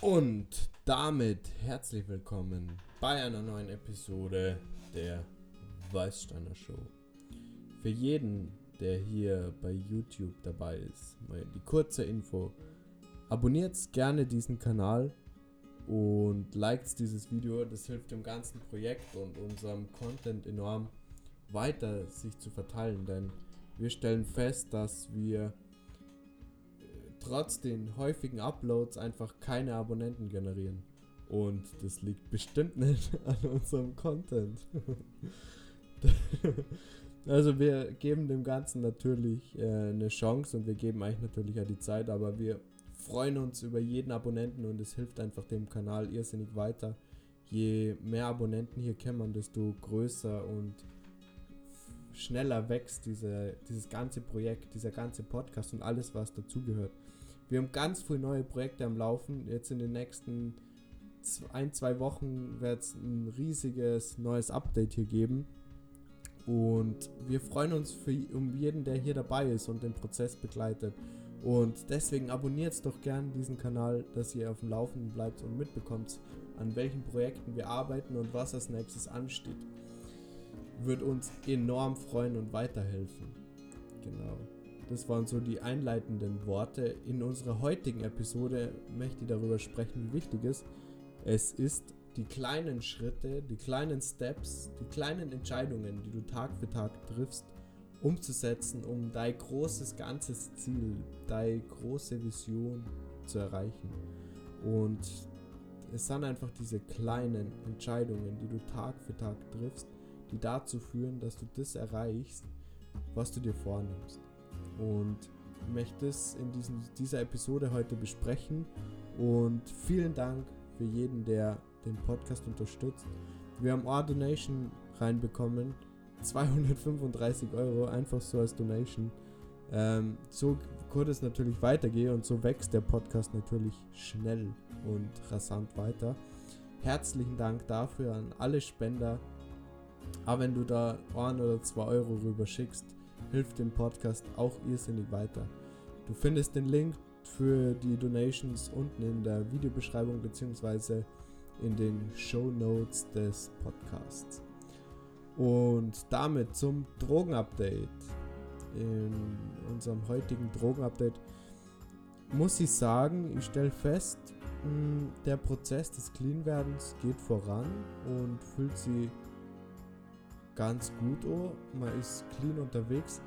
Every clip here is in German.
Und damit herzlich willkommen bei einer neuen Episode der Weißsteiner Show. Für jeden, der hier bei YouTube dabei ist, mal die kurze Info. Abonniert gerne diesen Kanal und liked dieses Video. Das hilft dem ganzen Projekt und unserem Content enorm weiter sich zu verteilen, denn wir stellen fest, dass wir trotz den häufigen Uploads einfach keine Abonnenten generieren. Und das liegt bestimmt nicht an unserem Content. also wir geben dem Ganzen natürlich äh, eine Chance und wir geben eigentlich natürlich auch die Zeit, aber wir freuen uns über jeden Abonnenten und es hilft einfach dem Kanal irrsinnig weiter. Je mehr Abonnenten hier kämmern, desto größer und schneller wächst diese, dieses ganze Projekt, dieser ganze Podcast und alles, was dazugehört. Wir haben ganz viele neue Projekte am Laufen. Jetzt in den nächsten ein, zwei Wochen wird es ein riesiges neues Update hier geben. Und wir freuen uns für, um jeden, der hier dabei ist und den Prozess begleitet. Und deswegen abonniert doch gerne diesen Kanal, dass ihr auf dem Laufenden bleibt und mitbekommt, an welchen Projekten wir arbeiten und was als nächstes ansteht. Wird uns enorm freuen und weiterhelfen. Genau. Das waren so die einleitenden Worte. In unserer heutigen Episode möchte ich darüber sprechen, wie wichtig es ist. Es ist die kleinen Schritte, die kleinen Steps, die kleinen Entscheidungen, die du Tag für Tag triffst, umzusetzen, um dein großes ganzes Ziel, deine große Vision zu erreichen. Und es sind einfach diese kleinen Entscheidungen, die du Tag für Tag triffst, die dazu führen, dass du das erreichst, was du dir vornimmst und möchte es in diesen, dieser Episode heute besprechen. Und vielen Dank für jeden, der den Podcast unterstützt. Wir haben eine Donation reinbekommen. 235 Euro, einfach so als Donation. Ähm, so konnte es natürlich weitergehen und so wächst der Podcast natürlich schnell und rasant weiter. Herzlichen Dank dafür an alle Spender. Aber wenn du da 1 oder 2 Euro rüber schickst, hilft dem Podcast auch irrsinnig weiter. Du findest den Link für die Donations unten in der Videobeschreibung bzw. in den Show Notes des Podcasts. Und damit zum Drogenupdate. In unserem heutigen Drogenupdate muss ich sagen, ich stelle fest, hm, der Prozess des Cleanwerdens geht voran und fühlt sich ganz gut an. Man ist clean unterwegs.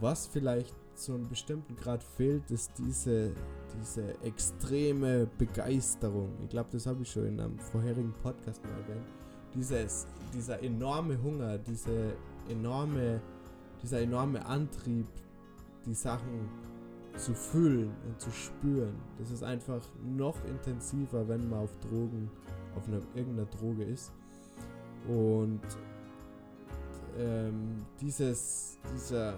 Was vielleicht zu einem bestimmten Grad fehlt, ist diese, diese extreme Begeisterung. Ich glaube, das habe ich schon in einem vorherigen Podcast mal erwähnt. Dieses, dieser enorme Hunger, diese enorme, dieser enorme Antrieb, die Sachen zu fühlen und zu spüren. Das ist einfach noch intensiver, wenn man auf Drogen, auf einer, irgendeiner Droge ist. Und ähm, dieses, dieser,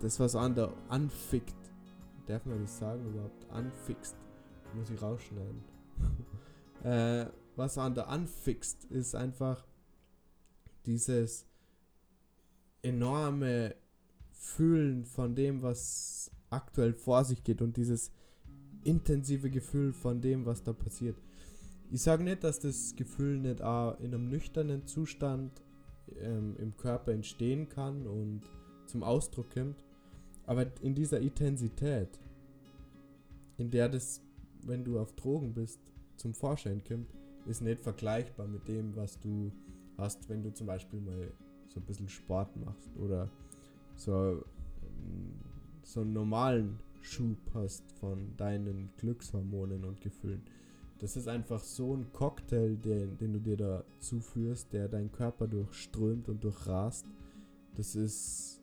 das was an der anfickt, darf man das sagen überhaupt, anfixt, muss ich rausschneiden. äh, was an der anfixt, ist einfach dieses enorme Fühlen von dem, was aktuell vor sich geht und dieses intensive Gefühl von dem, was da passiert. Ich sage nicht, dass das Gefühl nicht auch in einem nüchternen Zustand ähm, im Körper entstehen kann und zum Ausdruck kommt. Aber in dieser Intensität, in der das, wenn du auf Drogen bist, zum Vorschein kommt, ist nicht vergleichbar mit dem, was du hast, wenn du zum Beispiel mal so ein bisschen Sport machst oder so, so einen normalen Schub hast von deinen Glückshormonen und Gefühlen. Das ist einfach so ein Cocktail, den, den du dir da zuführst, der deinen Körper durchströmt und durchrast. Das ist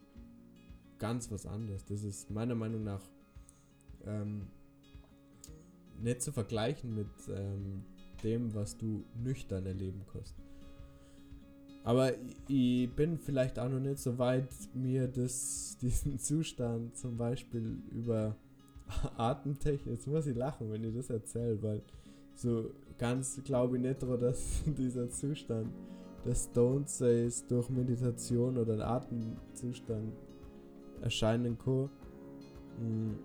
ganz was anderes. Das ist meiner Meinung nach ähm, nicht zu vergleichen mit ähm, dem, was du nüchtern erleben kannst. Aber ich bin vielleicht auch noch nicht so weit, mir das, diesen Zustand zum Beispiel über Atemtechnik, jetzt muss ich lachen, wenn ich das erzähle, weil so ganz glaube ich nicht dass dieser Zustand des Stone Says durch Meditation oder einen Atemzustand erscheinen kann. Hm,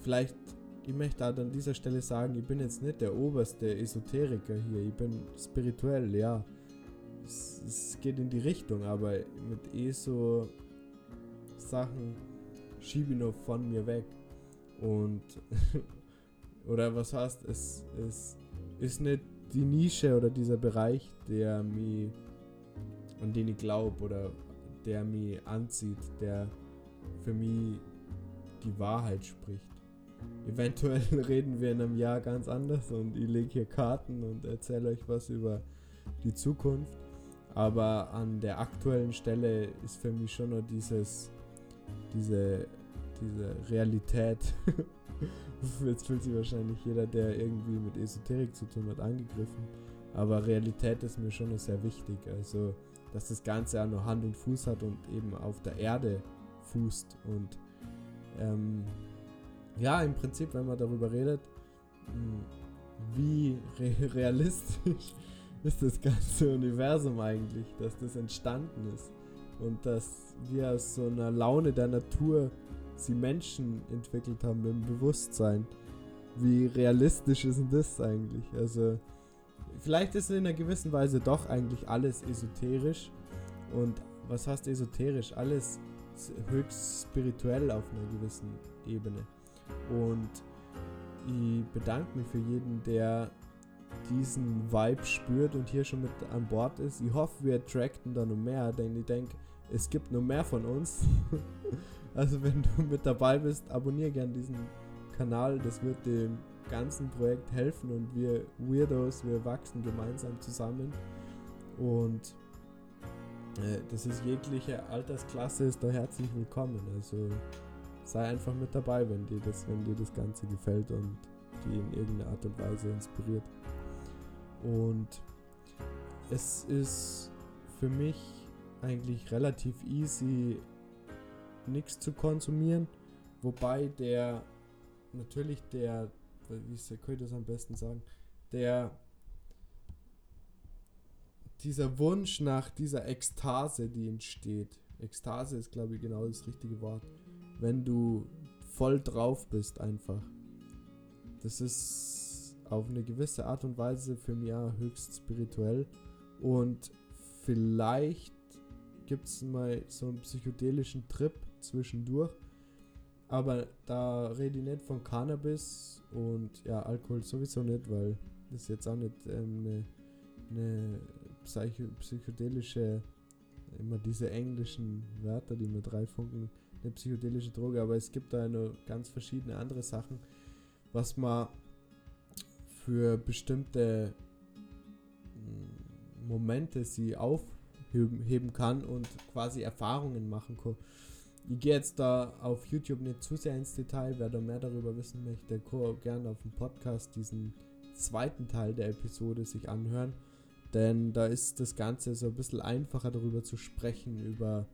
vielleicht ich möchte halt an dieser Stelle sagen, ich bin jetzt nicht der oberste Esoteriker hier. Ich bin spirituell, ja. Es, es geht in die Richtung, aber mit ESO Sachen schiebe ich noch von mir weg. Und oder was heißt, es, es ist nicht die Nische oder dieser Bereich, der mich, an den ich glaube oder der mich anzieht, der für mich die Wahrheit spricht. Eventuell reden wir in einem Jahr ganz anders und ich lege hier Karten und erzähle euch was über die Zukunft. Aber an der aktuellen Stelle ist für mich schon nur dieses, diese, diese Realität. Jetzt fühlt sich wahrscheinlich jeder, der irgendwie mit Esoterik zu tun hat, angegriffen. Aber Realität ist mir schon sehr wichtig. Also, dass das Ganze auch noch Hand und Fuß hat und eben auf der Erde fußt. Und ähm, ja, im Prinzip, wenn man darüber redet, hm, wie re realistisch ist das ganze Universum eigentlich, dass das entstanden ist und dass wir aus so einer Laune der Natur sie Menschen entwickelt haben im Bewusstsein. Wie realistisch ist denn das eigentlich? Also, vielleicht ist in einer gewissen Weise doch eigentlich alles esoterisch. Und was heißt esoterisch? Alles höchst spirituell auf einer gewissen Ebene. Und ich bedanke mich für jeden, der diesen Vibe spürt und hier schon mit an Bord ist. Ich hoffe, wir attracten da noch mehr, denn ich denke, es gibt noch mehr von uns. also wenn du mit dabei bist, abonniere gern diesen Kanal. Das wird dem ganzen Projekt helfen und wir Weirdos, wir wachsen gemeinsam zusammen. Und äh, das ist jegliche Altersklasse ist da herzlich willkommen. Also sei einfach mit dabei, wenn dir das, wenn dir das Ganze gefällt und die in irgendeiner Art und Weise inspiriert. Und es ist für mich eigentlich relativ easy, nichts zu konsumieren. Wobei der, natürlich der, wie könnte ich das am besten sagen, der, dieser Wunsch nach dieser Ekstase, die entsteht. Ekstase ist, glaube ich, genau das richtige Wort wenn du voll drauf bist einfach. Das ist auf eine gewisse Art und Weise für mich höchst spirituell und vielleicht gibt es mal so einen psychedelischen Trip zwischendurch, aber da rede ich nicht von Cannabis und ja, Alkohol sowieso nicht, weil das jetzt auch nicht ähm, eine, psycho psychedelische, immer diese englischen Wörter, die mir drei Funken eine psychedelische Droge, aber es gibt da noch ganz verschiedene andere Sachen, was man für bestimmte mm, Momente sie aufheben kann und quasi Erfahrungen machen kann. Ich gehe jetzt da auf YouTube nicht zu sehr ins Detail. Wer da mehr darüber wissen möchte, kann gerne auf dem Podcast diesen zweiten Teil der Episode sich anhören. Denn da ist das Ganze so ein bisschen einfacher darüber zu sprechen, über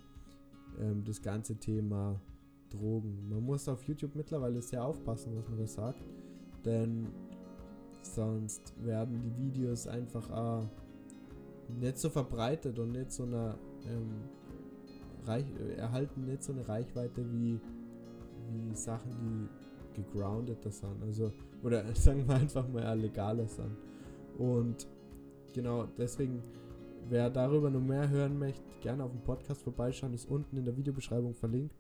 ähm, das ganze Thema Drogen. Man muss auf YouTube mittlerweile sehr aufpassen, was man da sagt, denn sonst werden die Videos einfach äh, nicht so verbreitet und nicht so eine ähm, Reich, erhalten nicht so eine Reichweite wie, wie Sachen, die gegroundeter sind. Also, oder sagen wir einfach mal legaler sind. Und genau, deswegen Wer darüber noch mehr hören möchte, gerne auf dem Podcast vorbeischauen, ist unten in der Videobeschreibung verlinkt.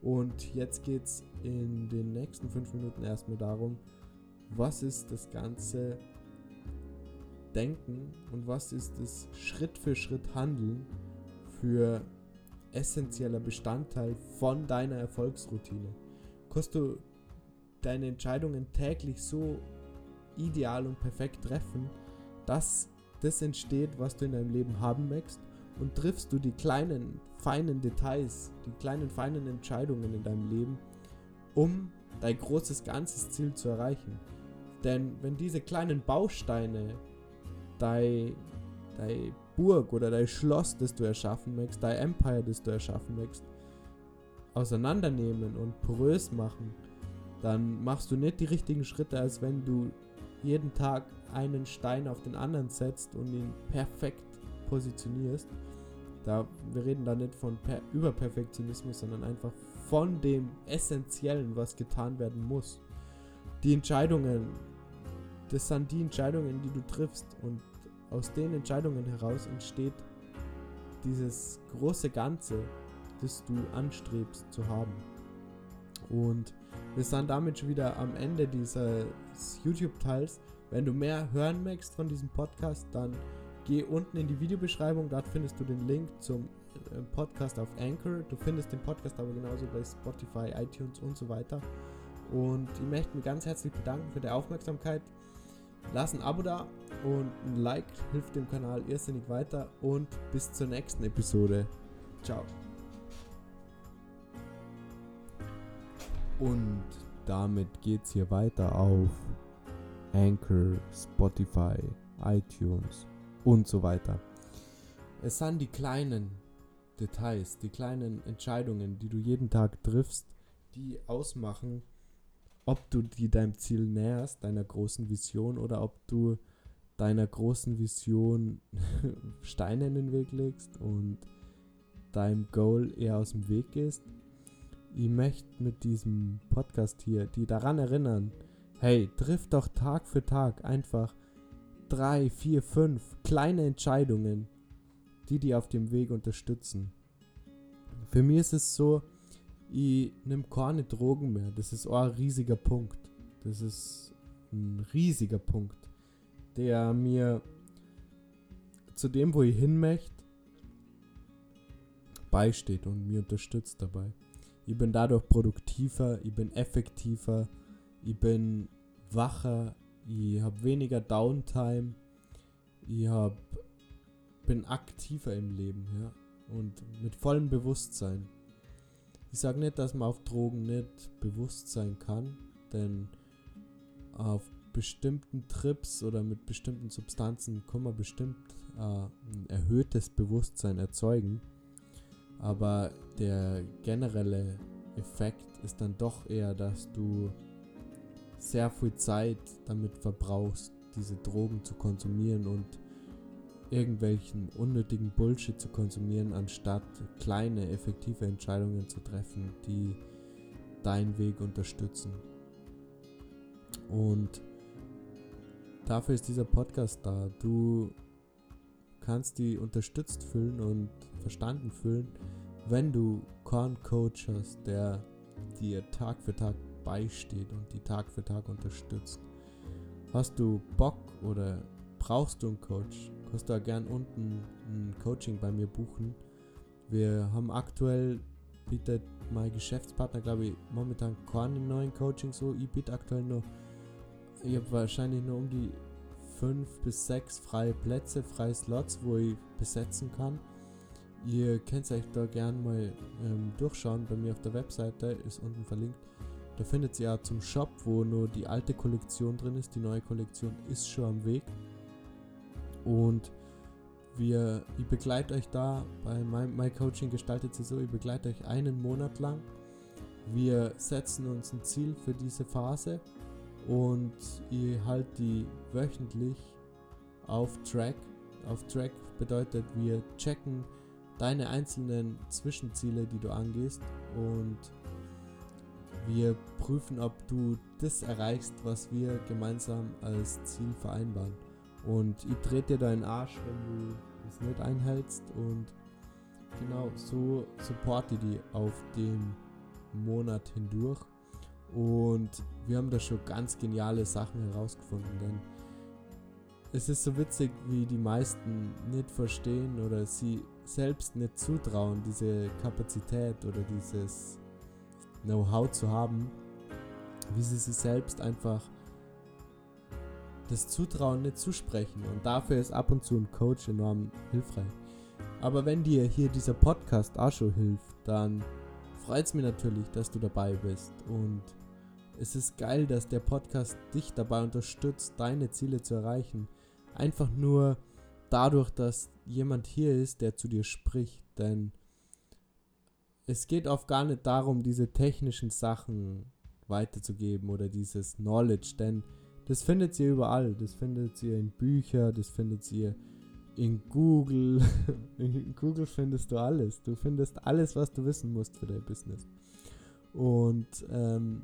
Und jetzt geht es in den nächsten fünf Minuten erstmal darum, was ist das ganze Denken und was ist das Schritt für Schritt Handeln für essentieller Bestandteil von deiner Erfolgsroutine. Kannst du deine Entscheidungen täglich so ideal und perfekt treffen, dass das entsteht, was du in deinem Leben haben möchtest und triffst du die kleinen, feinen Details, die kleinen, feinen Entscheidungen in deinem Leben, um dein großes, ganzes Ziel zu erreichen. Denn wenn diese kleinen Bausteine dein, dein Burg oder dein Schloss, das du erschaffen möchtest, dein Empire, das du erschaffen möchtest, auseinandernehmen und porös machen, dann machst du nicht die richtigen Schritte, als wenn du jeden Tag einen Stein auf den anderen setzt und ihn perfekt positionierst. Da, wir reden da nicht von per Überperfektionismus, sondern einfach von dem Essentiellen, was getan werden muss. die Entscheidungen, das sind die Entscheidungen, die du triffst und aus den Entscheidungen heraus entsteht dieses große Ganze, das du anstrebst zu haben. Und wir sind damit schon wieder am Ende dieses YouTube-Teils. Wenn du mehr hören möchtest von diesem Podcast, dann geh unten in die Videobeschreibung. Dort findest du den Link zum äh, Podcast auf Anchor. Du findest den Podcast aber genauso bei Spotify, iTunes und so weiter. Und ich möchte mich ganz herzlich bedanken für die Aufmerksamkeit. Lass ein Abo da und ein Like hilft dem Kanal irrsinnig weiter. Und bis zur nächsten Episode. Ciao. Und damit geht's hier weiter auf Anchor, Spotify, iTunes und so weiter. Es sind die kleinen Details, die kleinen Entscheidungen, die du jeden Tag triffst, die ausmachen, ob du die deinem Ziel näherst, deiner großen Vision, oder ob du deiner großen Vision Steine in den Weg legst und deinem Goal eher aus dem Weg gehst ich möchte mit diesem Podcast hier die daran erinnern, hey, triff doch Tag für Tag einfach drei, vier, fünf kleine Entscheidungen, die dir auf dem Weg unterstützen. Für mich ist es so, ich nehme keine Drogen mehr. Das ist auch ein riesiger Punkt. Das ist ein riesiger Punkt, der mir zu dem, wo ich hin möchte, beisteht und mir unterstützt dabei. Ich bin dadurch produktiver, ich bin effektiver, ich bin wacher, ich habe weniger Downtime, ich hab, bin aktiver im Leben, ja, und mit vollem Bewusstsein. Ich sage nicht, dass man auf Drogen nicht bewusst sein kann, denn auf bestimmten Trips oder mit bestimmten Substanzen kann man bestimmt äh, ein erhöhtes Bewusstsein erzeugen. Aber der generelle Effekt ist dann doch eher, dass du sehr viel Zeit damit verbrauchst, diese Drogen zu konsumieren und irgendwelchen unnötigen Bullshit zu konsumieren, anstatt kleine, effektive Entscheidungen zu treffen, die deinen Weg unterstützen. Und dafür ist dieser Podcast da. Du kannst die unterstützt fühlen und verstanden fühlen, wenn du keinen Coach hast, der dir Tag für Tag beisteht und die Tag für Tag unterstützt. Hast du Bock oder brauchst du einen Coach? Kannst du ja gern unten ein Coaching bei mir buchen. Wir haben aktuell, bietet mein Geschäftspartner, glaube ich, momentan keinen neuen Coaching so. Ich biete aktuell nur, ich habe wahrscheinlich nur um die fünf bis sechs freie Plätze, freie Slots, wo ich besetzen kann. Ihr könnt euch da gerne mal ähm, durchschauen. Bei mir auf der Webseite ist unten verlinkt. Da findet ihr ja zum Shop, wo nur die alte Kollektion drin ist. Die neue Kollektion ist schon am Weg. Und wir, ich begleite euch da bei meinem My Coaching gestaltet sich so, ich begleite euch einen Monat lang. Wir setzen uns ein Ziel für diese Phase und ihr halt die wöchentlich auf Track. Auf Track bedeutet, wir checken deine einzelnen Zwischenziele, die du angehst und wir prüfen, ob du das erreichst, was wir gemeinsam als Ziel vereinbaren. Und ich drehe dir deinen Arsch, wenn du es nicht einhältst und genau so supporte ich die auf dem Monat hindurch. Und wir haben da schon ganz geniale Sachen herausgefunden, denn es ist so witzig, wie die meisten nicht verstehen oder sie selbst nicht zutrauen, diese Kapazität oder dieses Know-how zu haben, wie sie sich selbst einfach das Zutrauen nicht zusprechen. Und dafür ist ab und zu ein Coach enorm hilfreich. Aber wenn dir hier dieser Podcast auch schon hilft, dann freut es mich natürlich, dass du dabei bist. Und es ist geil, dass der Podcast dich dabei unterstützt, deine Ziele zu erreichen. Einfach nur dadurch, dass jemand hier ist, der zu dir spricht. Denn es geht oft gar nicht darum, diese technischen Sachen weiterzugeben oder dieses Knowledge, denn das findet ihr überall. Das findet ihr in Büchern, das findet ihr in Google. in Google findest du alles. Du findest alles, was du wissen musst für dein Business. Und ähm,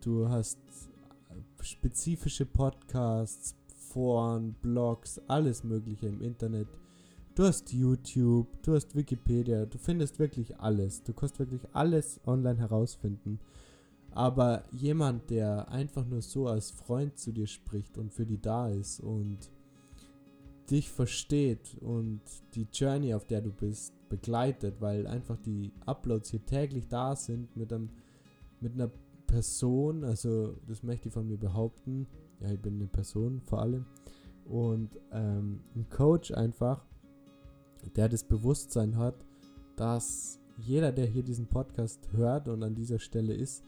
du hast spezifische Podcasts, Foren, Blogs, alles Mögliche im Internet. Du hast YouTube, du hast Wikipedia, du findest wirklich alles. Du kannst wirklich alles online herausfinden. Aber jemand, der einfach nur so als Freund zu dir spricht und für die da ist und dich versteht und die Journey, auf der du bist, begleitet, weil einfach die Uploads hier täglich da sind mit einem mit einer Person, also das möchte ich von mir behaupten, ja, ich bin eine Person vor allem. Und ähm, ein Coach einfach, der das Bewusstsein hat, dass jeder, der hier diesen Podcast hört und an dieser Stelle ist,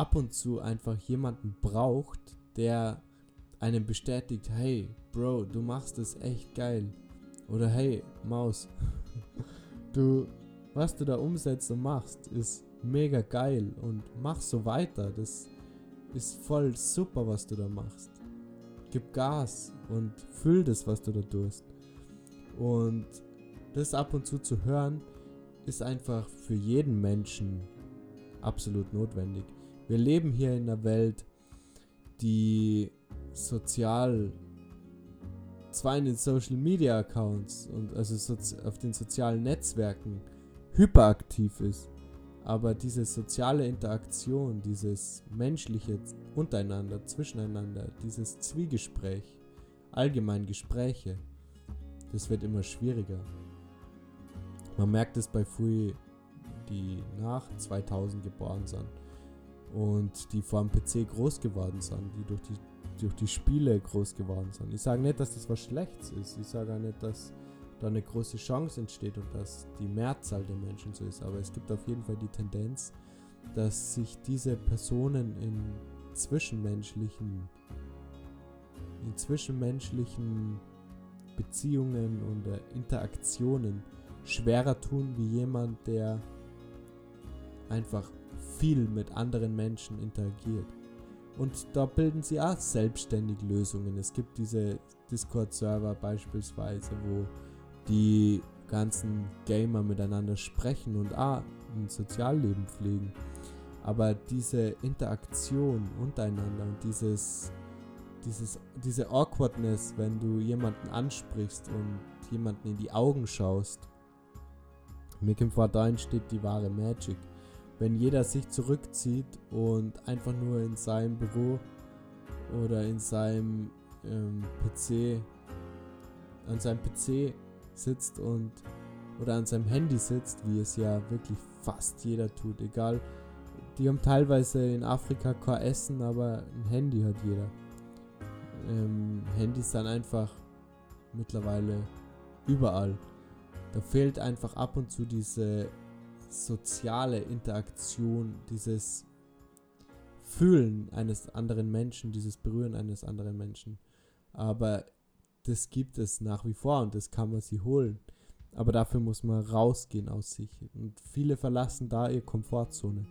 ab und zu einfach jemanden braucht, der einem bestätigt, hey, Bro, du machst es echt geil. Oder hey, Maus, du, was du da umsetzt und machst, ist mega geil und mach so weiter. Das ist voll super, was du da machst. Gib Gas und füll das, was du da tust. Und das ab und zu zu hören, ist einfach für jeden Menschen absolut notwendig. Wir leben hier in einer Welt, die sozial zwar in den Social Media Accounts und also auf den sozialen Netzwerken hyperaktiv ist, aber diese soziale Interaktion, dieses menschliche untereinander, zwischeneinander, dieses Zwiegespräch, allgemein Gespräche, das wird immer schwieriger. Man merkt es bei Fui, die nach 2000 geboren sind und die vor dem PC groß geworden sind, die durch die durch die Spiele groß geworden sind. Ich sage nicht, dass das was Schlechtes ist. Ich sage auch nicht, dass da eine große Chance entsteht und dass die Mehrzahl der Menschen so ist. Aber es gibt auf jeden Fall die Tendenz, dass sich diese Personen in zwischenmenschlichen, in zwischenmenschlichen Beziehungen und äh, Interaktionen schwerer tun wie jemand, der einfach viel mit anderen Menschen interagiert. Und da bilden sie auch selbstständig Lösungen. Es gibt diese Discord-Server beispielsweise, wo die ganzen Gamer miteinander sprechen und auch ein Sozialleben pflegen. Aber diese Interaktion untereinander und dieses, dieses, diese Awkwardness, wenn du jemanden ansprichst und jemanden in die Augen schaust, mir kommt vor, da entsteht die wahre Magic wenn jeder sich zurückzieht und einfach nur in seinem Büro oder in seinem ähm, PC, an seinem PC sitzt und oder an seinem Handy sitzt, wie es ja wirklich fast jeder tut, egal. Die haben teilweise in Afrika kein Essen, aber ein Handy hat jeder. Ähm, Handys sind einfach mittlerweile überall. Da fehlt einfach ab und zu diese soziale Interaktion, dieses Fühlen eines anderen Menschen, dieses Berühren eines anderen Menschen. Aber das gibt es nach wie vor und das kann man sich holen. Aber dafür muss man rausgehen aus sich. Und viele verlassen da ihre Komfortzone.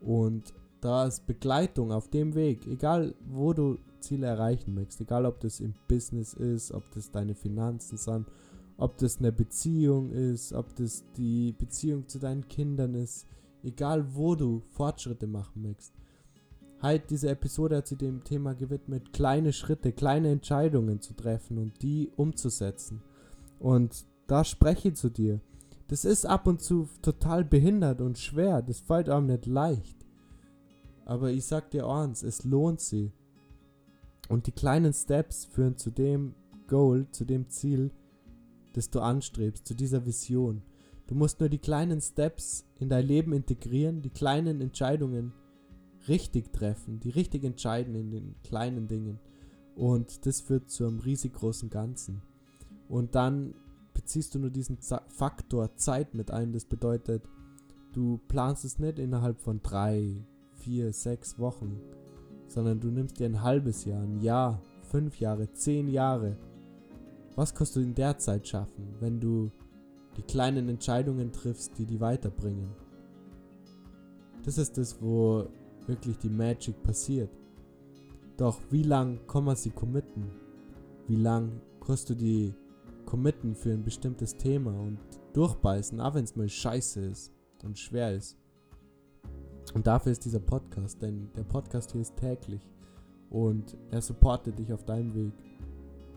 Und da ist Begleitung auf dem Weg, egal wo du Ziele erreichen möchtest, egal ob das im Business ist, ob das deine Finanzen sind, ob das eine Beziehung ist, ob das die Beziehung zu deinen Kindern ist, egal wo du Fortschritte machen möchtest. Halt, diese Episode hat sich dem Thema gewidmet, kleine Schritte, kleine Entscheidungen zu treffen und die umzusetzen. Und da spreche ich zu dir. Das ist ab und zu total behindert und schwer, das fällt einem nicht leicht. Aber ich sag dir eins, es lohnt sich. Und die kleinen Steps führen zu dem Goal, zu dem Ziel, das du anstrebst, zu dieser Vision. Du musst nur die kleinen Steps in dein Leben integrieren, die kleinen Entscheidungen richtig treffen, die richtig entscheiden in den kleinen Dingen. Und das führt zu einem riesig großen Ganzen. Und dann beziehst du nur diesen Faktor Zeit mit ein. Das bedeutet, du planst es nicht innerhalb von drei, vier, sechs Wochen, sondern du nimmst dir ein halbes Jahr, ein Jahr, fünf Jahre, zehn Jahre was kannst du in der Zeit schaffen, wenn du die kleinen Entscheidungen triffst, die die weiterbringen? Das ist das, wo wirklich die Magic passiert. Doch wie lang kann man sie committen? Wie lang kannst du die committen für ein bestimmtes Thema und durchbeißen, auch wenn es mal scheiße ist und schwer ist? Und dafür ist dieser Podcast, denn der Podcast hier ist täglich. und er supportet dich auf deinem Weg.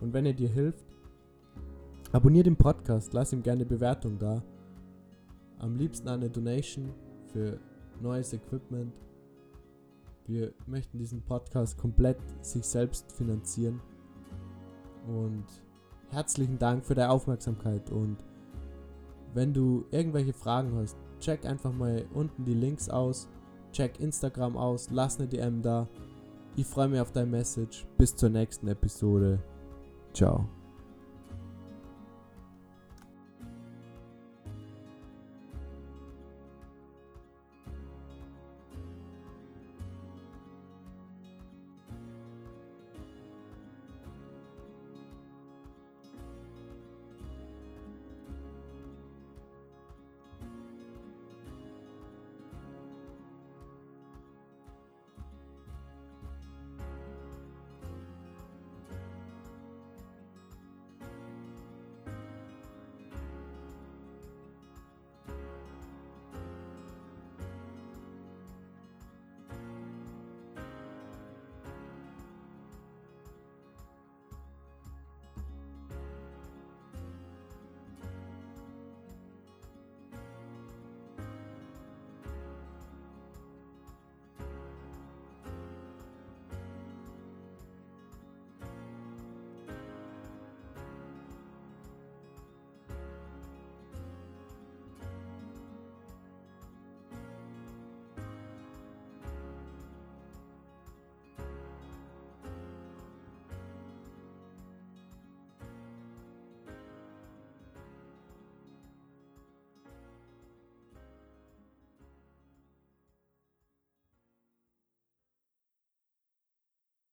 Und wenn er dir hilft, abonnier den Podcast, lass ihm gerne Bewertung da. Am liebsten eine Donation für neues Equipment. Wir möchten diesen Podcast komplett sich selbst finanzieren. Und herzlichen Dank für deine Aufmerksamkeit. Und wenn du irgendwelche Fragen hast, check einfach mal unten die Links aus. Check Instagram aus, lass eine DM da. Ich freue mich auf dein Message. Bis zur nächsten Episode. Ciao.